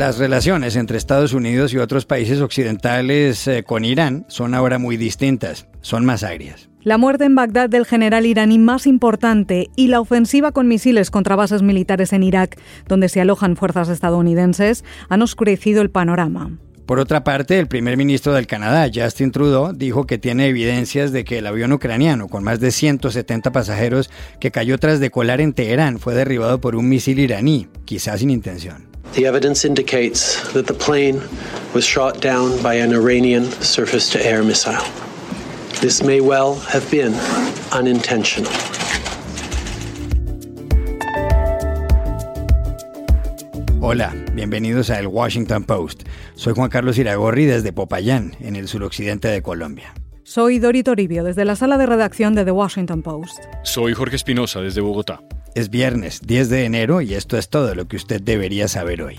Las relaciones entre Estados Unidos y otros países occidentales eh, con Irán son ahora muy distintas, son más agrias. La muerte en Bagdad del general iraní más importante y la ofensiva con misiles contra bases militares en Irak, donde se alojan fuerzas estadounidenses, han oscurecido el panorama. Por otra parte, el primer ministro del Canadá, Justin Trudeau, dijo que tiene evidencias de que el avión ucraniano con más de 170 pasajeros que cayó tras decolar en Teherán fue derribado por un misil iraní, quizás sin intención. The evidence indicates that the plane was shot down by an Iranian surface-to-air missile. This may well have been unintentional. Hola, bienvenidos a El Washington Post. Soy Juan Carlos Iragorri desde Popayán, en el suroccidente de Colombia. Soy Dori Toribio desde la sala de redacción de The Washington Post. Soy Jorge Espinosa desde Bogotá. Es viernes 10 de enero y esto es todo lo que usted debería saber hoy.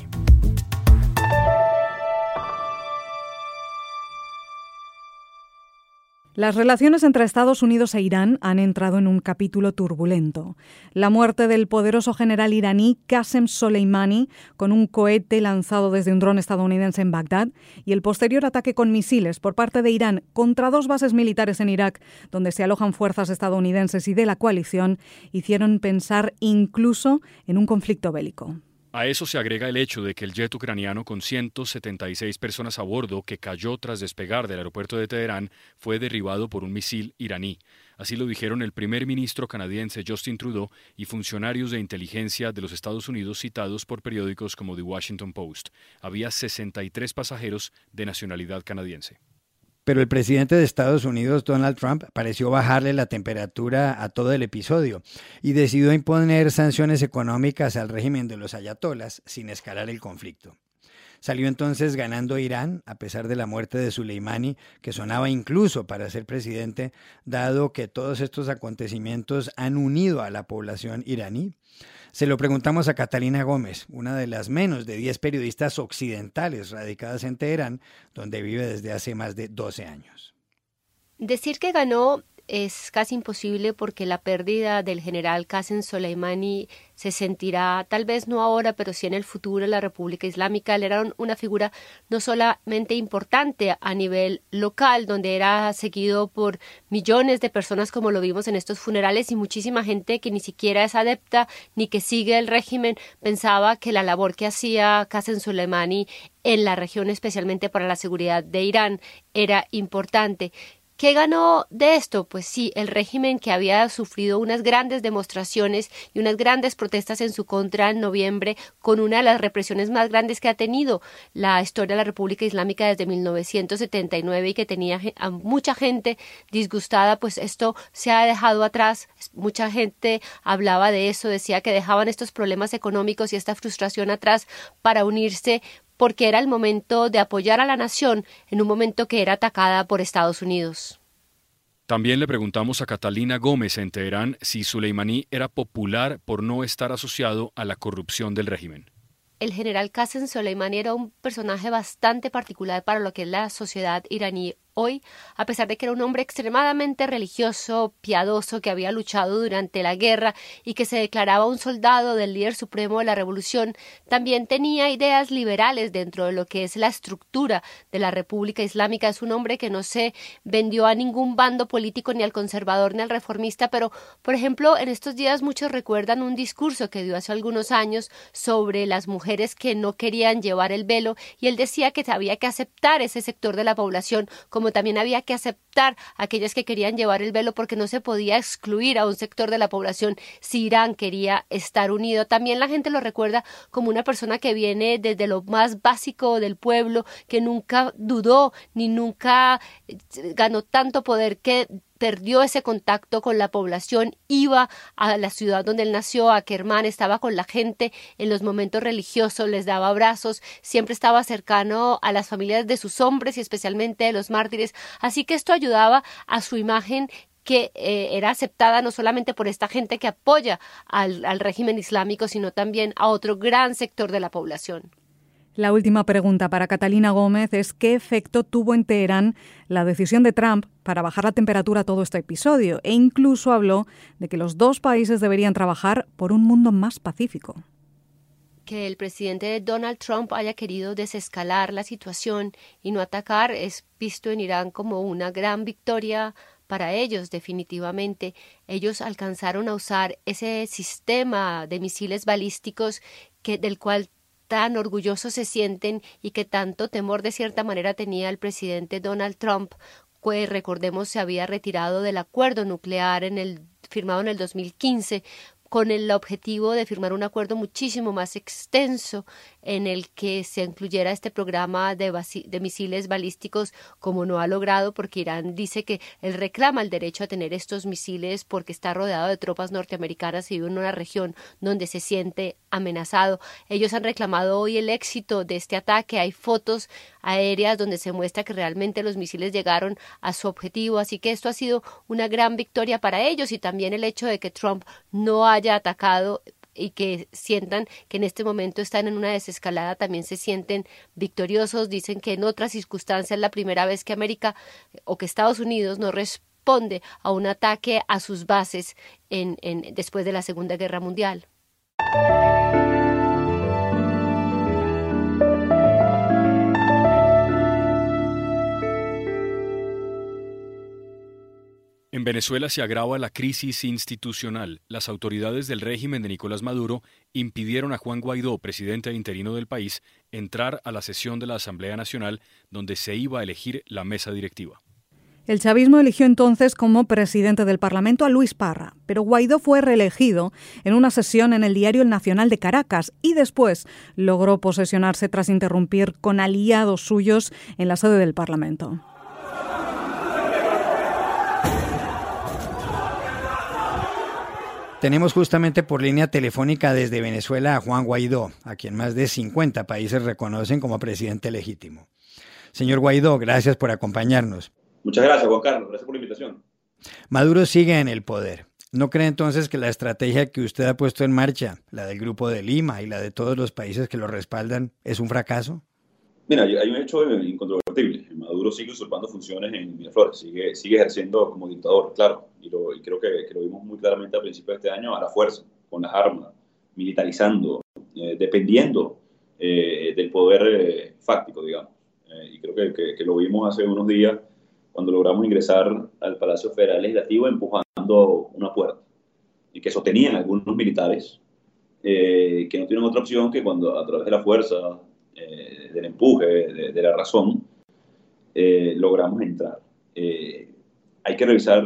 Las relaciones entre Estados Unidos e Irán han entrado en un capítulo turbulento. La muerte del poderoso general iraní Qasem Soleimani con un cohete lanzado desde un dron estadounidense en Bagdad y el posterior ataque con misiles por parte de Irán contra dos bases militares en Irak, donde se alojan fuerzas estadounidenses y de la coalición, hicieron pensar incluso en un conflicto bélico. A eso se agrega el hecho de que el jet ucraniano con 176 personas a bordo que cayó tras despegar del aeropuerto de Teherán fue derribado por un misil iraní. Así lo dijeron el primer ministro canadiense Justin Trudeau y funcionarios de inteligencia de los Estados Unidos citados por periódicos como The Washington Post. Había 63 pasajeros de nacionalidad canadiense. Pero el presidente de Estados Unidos, Donald Trump, pareció bajarle la temperatura a todo el episodio y decidió imponer sanciones económicas al régimen de los ayatolas sin escalar el conflicto. Salió entonces ganando Irán, a pesar de la muerte de Soleimani, que sonaba incluso para ser presidente, dado que todos estos acontecimientos han unido a la población iraní. Se lo preguntamos a Catalina Gómez, una de las menos de 10 periodistas occidentales radicadas en Teherán, donde vive desde hace más de 12 años. Decir que ganó es casi imposible porque la pérdida del general Qasem Soleimani se sentirá, tal vez no ahora, pero sí en el futuro en la República Islámica. Él era una figura no solamente importante a nivel local, donde era seguido por millones de personas como lo vimos en estos funerales y muchísima gente que ni siquiera es adepta ni que sigue el régimen pensaba que la labor que hacía Qasem Soleimani en la región, especialmente para la seguridad de Irán, era importante. ¿Qué ganó de esto? Pues sí, el régimen que había sufrido unas grandes demostraciones y unas grandes protestas en su contra en noviembre, con una de las represiones más grandes que ha tenido la historia de la República Islámica desde 1979 y que tenía a mucha gente disgustada, pues esto se ha dejado atrás. Mucha gente hablaba de eso, decía que dejaban estos problemas económicos y esta frustración atrás para unirse porque era el momento de apoyar a la nación en un momento que era atacada por Estados Unidos. También le preguntamos a Catalina Gómez en Teherán si Soleimani era popular por no estar asociado a la corrupción del régimen. El general Qasem Soleimani era un personaje bastante particular para lo que es la sociedad iraní Hoy, a pesar de que era un hombre extremadamente religioso, piadoso, que había luchado durante la guerra y que se declaraba un soldado del líder supremo de la revolución, también tenía ideas liberales dentro de lo que es la estructura de la República Islámica. Es un hombre que no se vendió a ningún bando político, ni al conservador ni al reformista, pero, por ejemplo, en estos días muchos recuerdan un discurso que dio hace algunos años sobre las mujeres que no querían llevar el velo, y él decía que había que aceptar ese sector de la población también había que aceptar a aquellas que querían llevar el velo porque no se podía excluir a un sector de la población si Irán quería estar unido. También la gente lo recuerda como una persona que viene desde lo más básico del pueblo, que nunca dudó ni nunca eh, ganó tanto poder que perdió ese contacto con la población, iba a la ciudad donde él nació, a Kermán, estaba con la gente en los momentos religiosos, les daba abrazos, siempre estaba cercano a las familias de sus hombres y especialmente de los mártires, así que esto ayudaba a su imagen que eh, era aceptada no solamente por esta gente que apoya al, al régimen islámico, sino también a otro gran sector de la población. La última pregunta para Catalina Gómez es qué efecto tuvo en Teherán la decisión de Trump para bajar la temperatura todo este episodio e incluso habló de que los dos países deberían trabajar por un mundo más pacífico. que el presidente Donald Trump haya querido desescalar la situación y no atacar es visto en Irán como una gran victoria para ellos definitivamente. Ellos alcanzaron a usar ese sistema de misiles balísticos que del cual tan orgullosos se sienten y que tanto temor de cierta manera tenía el presidente Donald Trump, que recordemos se había retirado del acuerdo nuclear en el firmado en el 2015 con el objetivo de firmar un acuerdo muchísimo más extenso en el que se incluyera este programa de, misiles balísticos como no ha logrado porque Irán dice que él reclama el derecho a tener estos misiles porque está rodeado de tropas norteamericanas y vive en una región donde se siente amenazado. Ellos han reclamado hoy el éxito de este ataque. Hay fotos aéreas donde se muestra que realmente los misiles llegaron a su objetivo. Así que esto ha sido una gran victoria para ellos y también el hecho de que Trump no haya atacado y que sientan que en este momento están en una desescalada, también se sienten victoriosos. Dicen que en otras circunstancias la primera vez que América o que Estados Unidos no responde a un ataque a sus bases en, en después de la Segunda Guerra Mundial. En Venezuela se agrava la crisis institucional. Las autoridades del régimen de Nicolás Maduro impidieron a Juan Guaidó, presidente interino del país, entrar a la sesión de la Asamblea Nacional donde se iba a elegir la mesa directiva. El chavismo eligió entonces como presidente del Parlamento a Luis Parra, pero Guaidó fue reelegido en una sesión en el diario El Nacional de Caracas y después logró posesionarse tras interrumpir con aliados suyos en la sede del Parlamento. Tenemos justamente por línea telefónica desde Venezuela a Juan Guaidó, a quien más de 50 países reconocen como presidente legítimo. Señor Guaidó, gracias por acompañarnos. Muchas gracias, Juan Carlos. Gracias por la invitación. Maduro sigue en el poder. ¿No cree entonces que la estrategia que usted ha puesto en marcha, la del Grupo de Lima y la de todos los países que lo respaldan, es un fracaso? Mira, hay un hecho incontrovertible. Maduro sigue usurpando funciones en Miraflores, sigue, sigue ejerciendo como dictador, claro, y, creo que, lo vimos muy claramente a principios de este año, a la fuerza, con las armas, militarizando, eh, dependiendo eh, del poder eh, fáctico, digamos. y creo que, que, lo vimos hace unos días cuando logramos ingresar al Palacio Federal Legislativo empujando una puerta, y que sostenían algunos militares que no tienen otra opción que cuando a través de la fuerza eh, del empuje, de, la razón, eh, logramos entrar. Eh, hay que revisar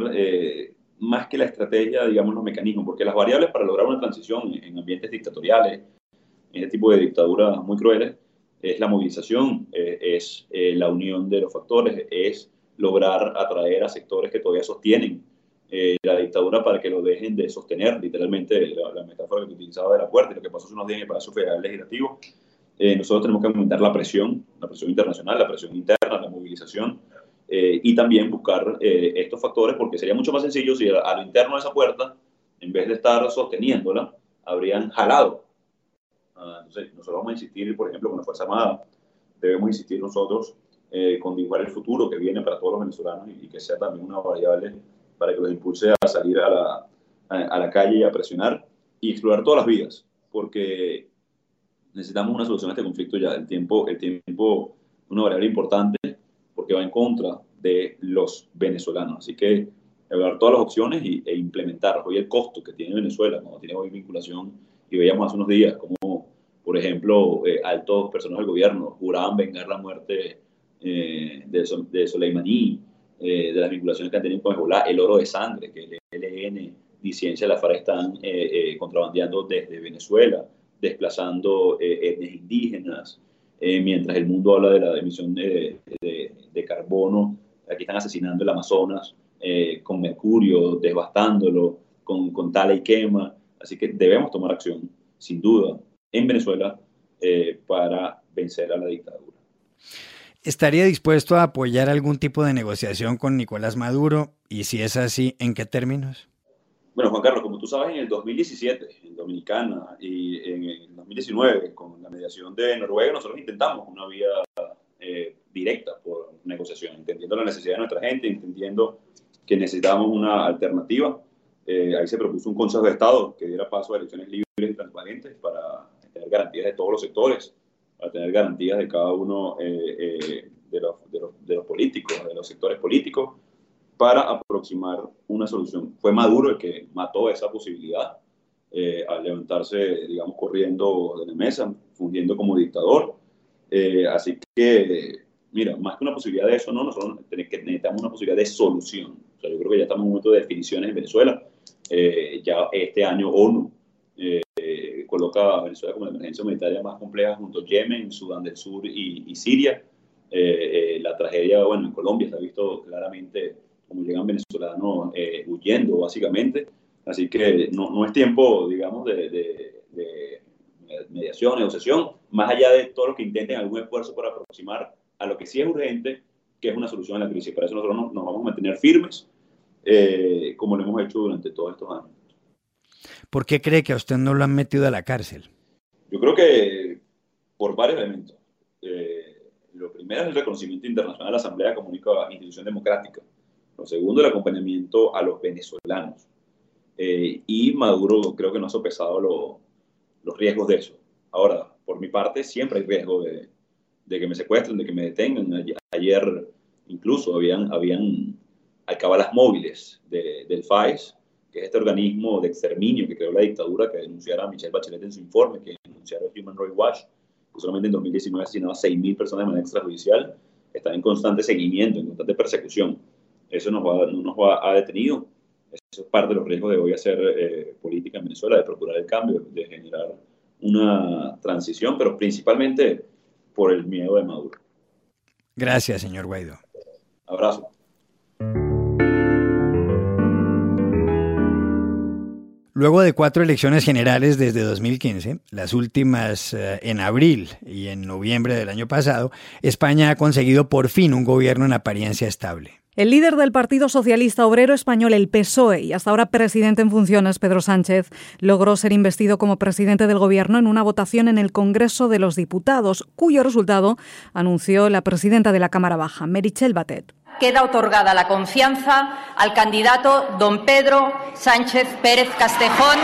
más que la estrategia, digamos, los mecanismos, porque las variables para lograr una transición en ambientes dictatoriales, en este tipo de dictaduras muy crueles, es la movilización, es la unión de los factores, es lograr atraer a sectores que todavía sostienen la dictadura para que lo dejen de sostener, literalmente la, metáfora que utilizaba de la puerta, lo que pasó hace unos días en el Palacio Federal Legislativo, eh, nosotros tenemos que aumentar la presión, la presión internacional, la presión interna, la movilización, eh, y también buscar eh, estos factores, porque sería mucho más sencillo si a, lo interno de esa puerta, en vez de estar sosteniéndola, habrían jalado. Ah, entonces, nosotros vamos a insistir, por ejemplo, con la Fuerza Armada, debemos insistir nosotros con dibujar el futuro que viene para todos los venezolanos y, que sea también una variable para que los impulse a salir a la, a, a la calle y a presionar y explorar todas las vías, porque necesitamos una solución a este conflicto ya. El tiempo, el tiempo una variable importante porque va en contra de los venezolanos. Así que evaluar todas las opciones y, e implementarlas. Hoy el costo que tiene Venezuela cuando tiene hoy vinculación, y veíamos hace unos días como, por ejemplo, eh, altos personas del gobierno juraban vengar la muerte eh, de, de Soleimaní, eh, de las vinculaciones que han tenido con Hezbollah, el oro de sangre que el ELN y Ciencia de la FARC están contrabandeando desde Venezuela desplazando eh, etnias indígenas, eh, mientras el mundo habla de la emisión de, de, carbono, aquí están asesinando el Amazonas eh, con mercurio, devastándolo, con, con tala y quema. Así que debemos tomar acción, sin duda, en Venezuela para vencer a la dictadura. ¿Estaría dispuesto a apoyar algún tipo de negociación con Nicolás Maduro? Y si es así, ¿en qué términos? Bueno, Juan Carlos, como tú sabes, en el 2017, en Dominicana, y en el 2019, con la mediación de Noruega, nosotros intentamos una vía eh, directa por negociación, entendiendo la necesidad de nuestra gente, entendiendo que necesitábamos una alternativa. Eh, ahí se propuso un Consejo de Estado que diera paso a elecciones libres y transparentes para tener garantías de todos los sectores, para tener garantías de cada uno los, de, los, políticos, de los sectores políticos, para aproximar una solución. Fue Maduro el que mató esa posibilidad eh, al levantarse, digamos, corriendo de la mesa, fungiendo como dictador. Eh, así que, mira, más que una posibilidad de eso, no, nosotros necesitamos una posibilidad de solución. O sea, yo creo que ya estamos en un momento de definiciones en Venezuela. Eh, ya este año ONU coloca a Venezuela como la emergencia humanitaria más compleja junto a Yemen, Sudán del Sur y, y Siria. la tragedia, bueno, en Colombia se ha visto claramente como llegan venezolanos huyendo, básicamente. Así que no, no es tiempo, digamos, de, de, de mediación, negociación, más allá de todo lo que intenten algún esfuerzo para aproximar a lo que sí es urgente, que es una solución a la crisis. Para eso nosotros nos, vamos a mantener firmes, eh, como lo hemos hecho durante todos estos años. ¿Por qué cree que a usted no lo han metido a la cárcel? Yo creo que por varios elementos. Eh, lo primero es el reconocimiento internacional de la Asamblea como única institución democrática. Lo segundo, el acompañamiento a los venezolanos. Eh, y Maduro creo que no ha sopesado los riesgos de eso. Ahora, por mi parte, siempre hay riesgo de, de que me secuestren, de que me detengan. Ayer, incluso habían, habían alcabalas móviles del FAES, que es este organismo de exterminio que creó la dictadura, que denunciara Michelle Bachelet en su informe, que denunciara a Human Rights Watch, que solamente en 2019 asesinaba a 6.000 personas de manera extrajudicial, está en constante seguimiento, en constante persecución. Eso nos va, no nos va, ha detenido. Eso es parte de los riesgos de hoy hacer eh, política en Venezuela, de procurar el cambio, de generar una transición, pero principalmente por el miedo de Maduro. Gracias, señor Guaidó. Abrazo. Luego de cuatro elecciones generales desde 2015, las últimas eh, en abril y en noviembre del año pasado, España ha conseguido por fin un gobierno en apariencia estable. El líder del Partido Socialista Obrero Español, el PSOE, y hasta ahora presidente en funciones, Pedro Sánchez, logró ser investido como presidente del Gobierno en una votación en el Congreso de los Diputados, cuyo resultado anunció la presidenta de la Cámara Baja, Merichel Batet. Queda otorgada la confianza al candidato don Pedro Sánchez Pérez Castejón.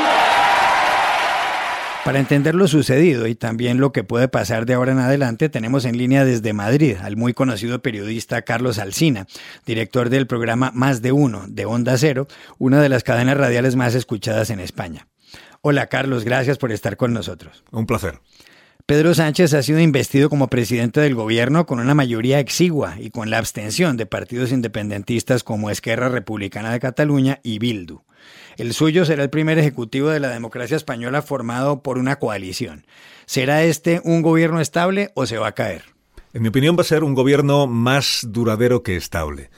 Para entender lo sucedido y también lo que puede pasar de ahora en adelante, tenemos en línea desde Madrid al muy conocido periodista Carlos Alsina, director del programa Más de Uno de Onda Cero, una de las cadenas radiales más escuchadas en España. Hola Carlos, gracias por estar con nosotros. Un placer. Pedro Sánchez ha sido investido como presidente del gobierno con una mayoría exigua y con la abstención de partidos independentistas como Esquerra Republicana de Cataluña y Bildu. El suyo será el primer ejecutivo de la democracia española formado por una coalición. ¿Será este un gobierno estable o se va a caer? En mi opinión va a ser un gobierno más duradero que estable.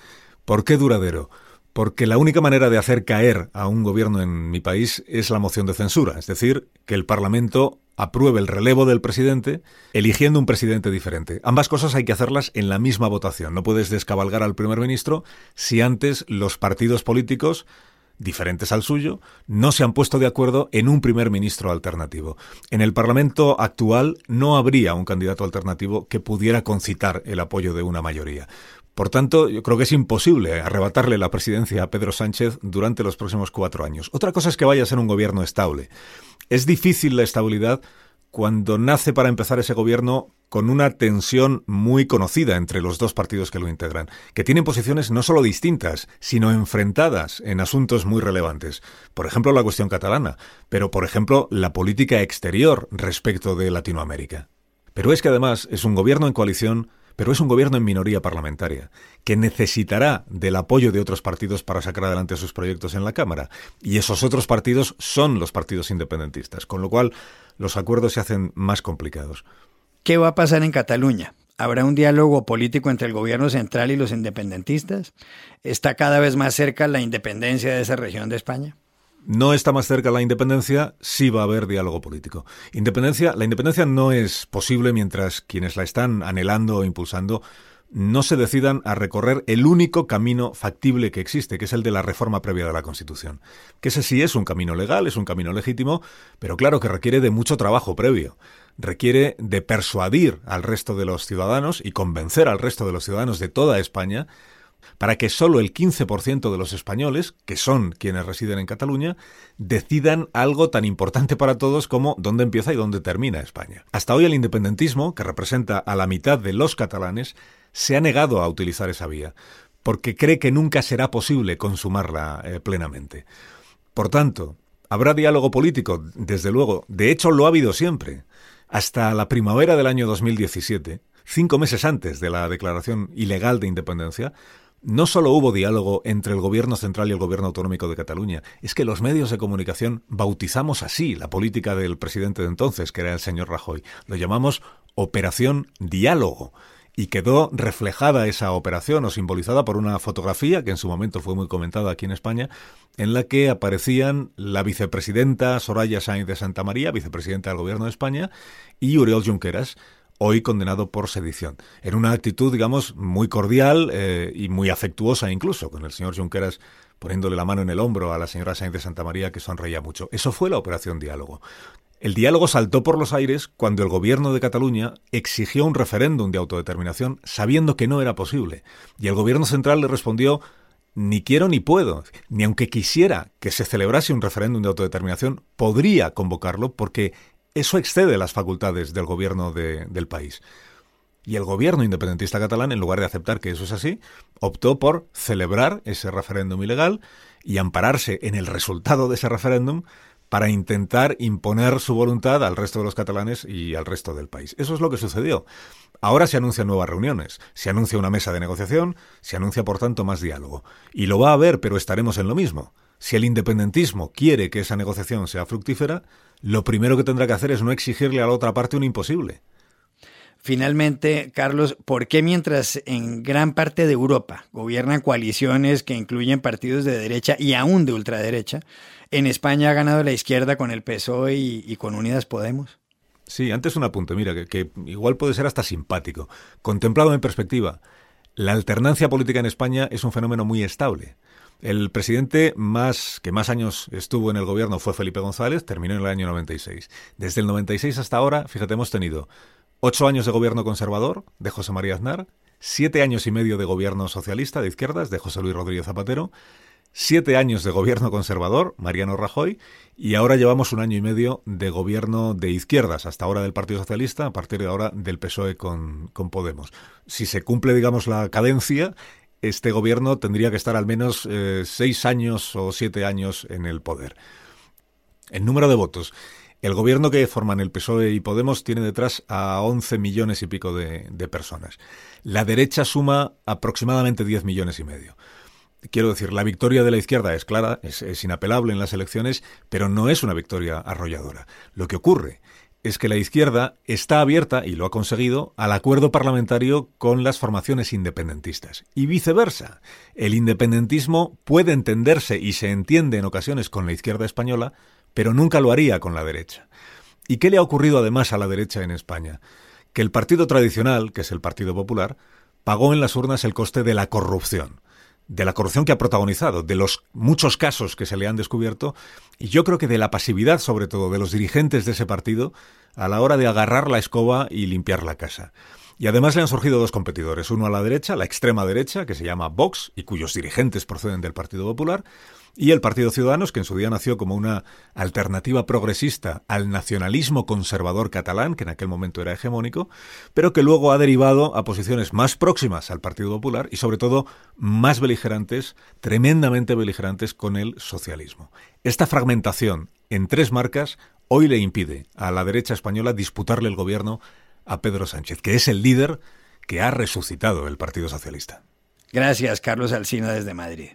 ¿Por qué duradero? Porque la única manera de hacer caer a un gobierno en mi país es la moción de censura, es decir, que el Parlamento apruebe el relevo del presidente eligiendo un presidente diferente. Ambas cosas hay que hacerlas en la misma votación. No puedes descabalgar al primer ministro si antes los partidos políticos diferentes al suyo, no se han puesto de acuerdo en un primer ministro alternativo. En el Parlamento actual no habría un candidato alternativo que pudiera concitar el apoyo de una mayoría. Por tanto, yo creo que es imposible arrebatarle la presidencia a Pedro Sánchez durante los próximos cuatro años. Otra cosa es que vaya a ser un gobierno estable. Es difícil la estabilidad cuando nace para empezar ese gobierno con una tensión muy conocida entre los dos partidos que lo integran, que tienen posiciones no solo distintas, sino enfrentadas en asuntos muy relevantes. Por ejemplo, la cuestión catalana, pero por ejemplo, la política exterior respecto de Latinoamérica. Pero es que además es un gobierno en coalición pero es un gobierno en minoría parlamentaria, que necesitará del apoyo de otros partidos para sacar adelante sus proyectos en la Cámara. Y esos otros partidos son los partidos independentistas, con lo cual los acuerdos se hacen más complicados. ¿Qué va a pasar en Cataluña? ¿Habrá un diálogo político entre el gobierno central y los independentistas? ¿Está cada vez más cerca la independencia de esa región de España? no está más cerca la independencia, sí va a haber diálogo político. Independencia, la independencia no es posible mientras quienes la están anhelando o impulsando no se decidan a recorrer el único camino factible que existe, que es el de la reforma previa de la Constitución. Que ese sí es un camino legal, es un camino legítimo, pero claro que requiere de mucho trabajo previo. Requiere de persuadir al resto de los ciudadanos y convencer al resto de los ciudadanos de toda España para que solo el 15% de los españoles, que son quienes residen en Cataluña, decidan algo tan importante para todos como dónde empieza y dónde termina España. Hasta hoy el independentismo, que representa a la mitad de los catalanes, se ha negado a utilizar esa vía, porque cree que nunca será posible consumarla eh, plenamente. Por tanto, habrá diálogo político, desde luego, de hecho lo ha habido siempre. Hasta la primavera del año 2017, cinco meses antes de la declaración ilegal de independencia, no solo hubo diálogo entre el gobierno central y el gobierno autonómico de Cataluña, es que los medios de comunicación bautizamos así la política del presidente de entonces, que era el señor Rajoy. Lo llamamos Operación Diálogo. Y quedó reflejada esa operación o simbolizada por una fotografía que en su momento fue muy comentada aquí en España, en la que aparecían la vicepresidenta Soraya Sáenz de Santa María, vicepresidenta del Gobierno de España, y Uriol Junqueras, hoy condenado por sedición. En una actitud, digamos, muy cordial eh, y muy afectuosa incluso, con el señor Junqueras poniéndole la mano en el hombro a la señora Sáenz de Santa María, que sonreía mucho. Eso fue la operación diálogo. El diálogo saltó por los aires cuando el gobierno de Cataluña exigió un referéndum de autodeterminación sabiendo que no era posible. Y el gobierno central le respondió ni quiero ni puedo, ni aunque quisiera que se celebrase un referéndum de autodeterminación, podría convocarlo porque eso excede las facultades del gobierno del país. Y el gobierno independentista catalán, en lugar de aceptar que eso es así, optó por celebrar ese referéndum ilegal y ampararse en el resultado de ese referéndum para intentar imponer su voluntad al resto de los catalanes y al resto del país. Eso es lo que sucedió. Ahora se anuncian nuevas reuniones, se anuncia una mesa de negociación, se anuncia por tanto más diálogo. Y lo va a haber, pero estaremos en lo mismo. Si el independentismo quiere que esa negociación sea fructífera, lo primero que tendrá que hacer es no exigirle a la otra parte un imposible. Finalmente, Carlos, ¿por qué mientras en gran parte de Europa gobiernan coaliciones que incluyen partidos de derecha y aún de ultraderecha, en España ha ganado la izquierda con el PSOE y, con Unidas Podemos? Sí, antes un apunte, mira, que, que igual puede ser hasta simpático. Contemplado en perspectiva, la alternancia política en España es un fenómeno muy estable. El presidente más que más años estuvo en el gobierno fue Felipe González, terminó en el año 96. Desde el 96 hasta ahora, fíjate, hemos tenido ocho años de gobierno conservador de José María Aznar, siete años y medio de gobierno socialista de izquierdas de José Luis Rodríguez Zapatero, siete años de gobierno conservador, Mariano Rajoy, y ahora llevamos un año y medio de gobierno de izquierdas, hasta ahora del Partido Socialista, a partir de ahora del PSOE con, con Podemos. Si se cumple, digamos, la cadencia, este gobierno tendría que estar al menos eh, seis años o siete años en el poder. El número de votos. El gobierno que forman el PSOE y Podemos tiene detrás a 11 millones y pico de, personas. La derecha suma aproximadamente 10 millones y medio. Quiero decir, la victoria de la izquierda es clara, es inapelable en las elecciones, pero no es una victoria arrolladora. Lo que ocurre es que la izquierda está abierta, y lo ha conseguido, al acuerdo parlamentario con las formaciones independentistas. Y viceversa. El independentismo puede entenderse y se entiende en ocasiones con la izquierda española, pero nunca lo haría con la derecha. ¿Y qué le ha ocurrido además a la derecha en España? Que el partido tradicional, que es el Partido Popular, pagó en las urnas el coste de la corrupción de la corrupción que ha protagonizado, de los muchos casos que se le han descubierto, y yo creo que de la pasividad, sobre todo, de los dirigentes de ese partido a la hora de agarrar la escoba y limpiar la casa. Y además le han surgido dos competidores, uno a la derecha, la extrema derecha, que se llama Vox, y cuyos dirigentes proceden del Partido Popular, y el Partido Ciudadanos, que en su día nació como una alternativa progresista al nacionalismo conservador catalán, que en aquel momento era hegemónico, pero que luego ha derivado a posiciones más próximas al Partido Popular y sobre todo más beligerantes, tremendamente beligerantes con el socialismo. Esta fragmentación en tres marcas hoy le impide a la derecha española disputarle el gobierno a Pedro Sánchez, que es el líder que ha resucitado el Partido Socialista. Gracias, Carlos Alsina desde Madrid.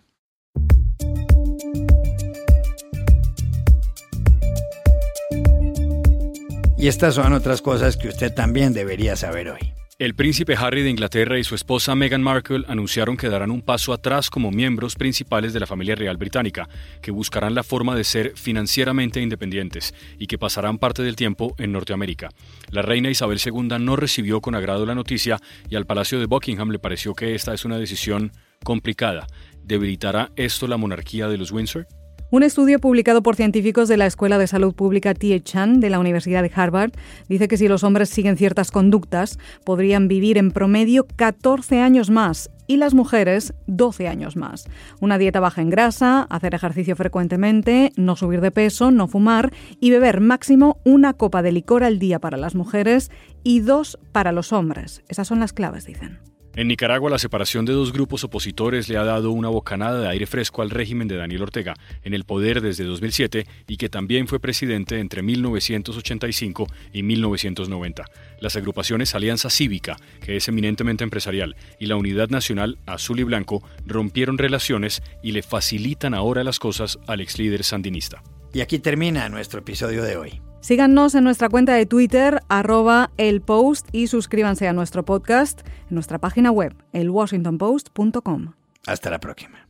Y estas son otras cosas que usted también debería saber hoy. El príncipe Harry de Inglaterra y su esposa Meghan Markle anunciaron que darán un paso atrás como miembros principales de la familia real británica, que buscarán la forma de ser financieramente independientes y que pasarán parte del tiempo en Norteamérica. La reina Isabel II no recibió con agrado la noticia y al Palacio de Buckingham le pareció que esta es una decisión complicada. ¿Debilitará esto la monarquía de los Windsor? Un estudio publicado por científicos de la Escuela de Salud Pública T.H. Chan de la Universidad de Harvard dice que si los hombres siguen ciertas conductas, podrían vivir en promedio 14 años más y las mujeres 12 años más. Una dieta baja en grasa, hacer ejercicio frecuentemente, no subir de peso, no fumar y beber máximo una copa de licor al día para las mujeres y dos para los hombres. Esas son las claves, dicen. En Nicaragua, la separación de dos grupos opositores le ha dado una bocanada de aire fresco al régimen de Daniel Ortega, en el poder desde 2007 y que también fue presidente entre 1985 y 1990. Las agrupaciones Alianza Cívica, que es eminentemente empresarial, y la Unidad Nacional Azul y Blanco rompieron relaciones y le facilitan ahora las cosas al ex líder sandinista. Y aquí termina nuestro episodio de hoy. Síganos en nuestra cuenta de Twitter, arroba el post, y suscríbanse a nuestro podcast en nuestra página web, elwashingtonpost.com. Hasta la próxima.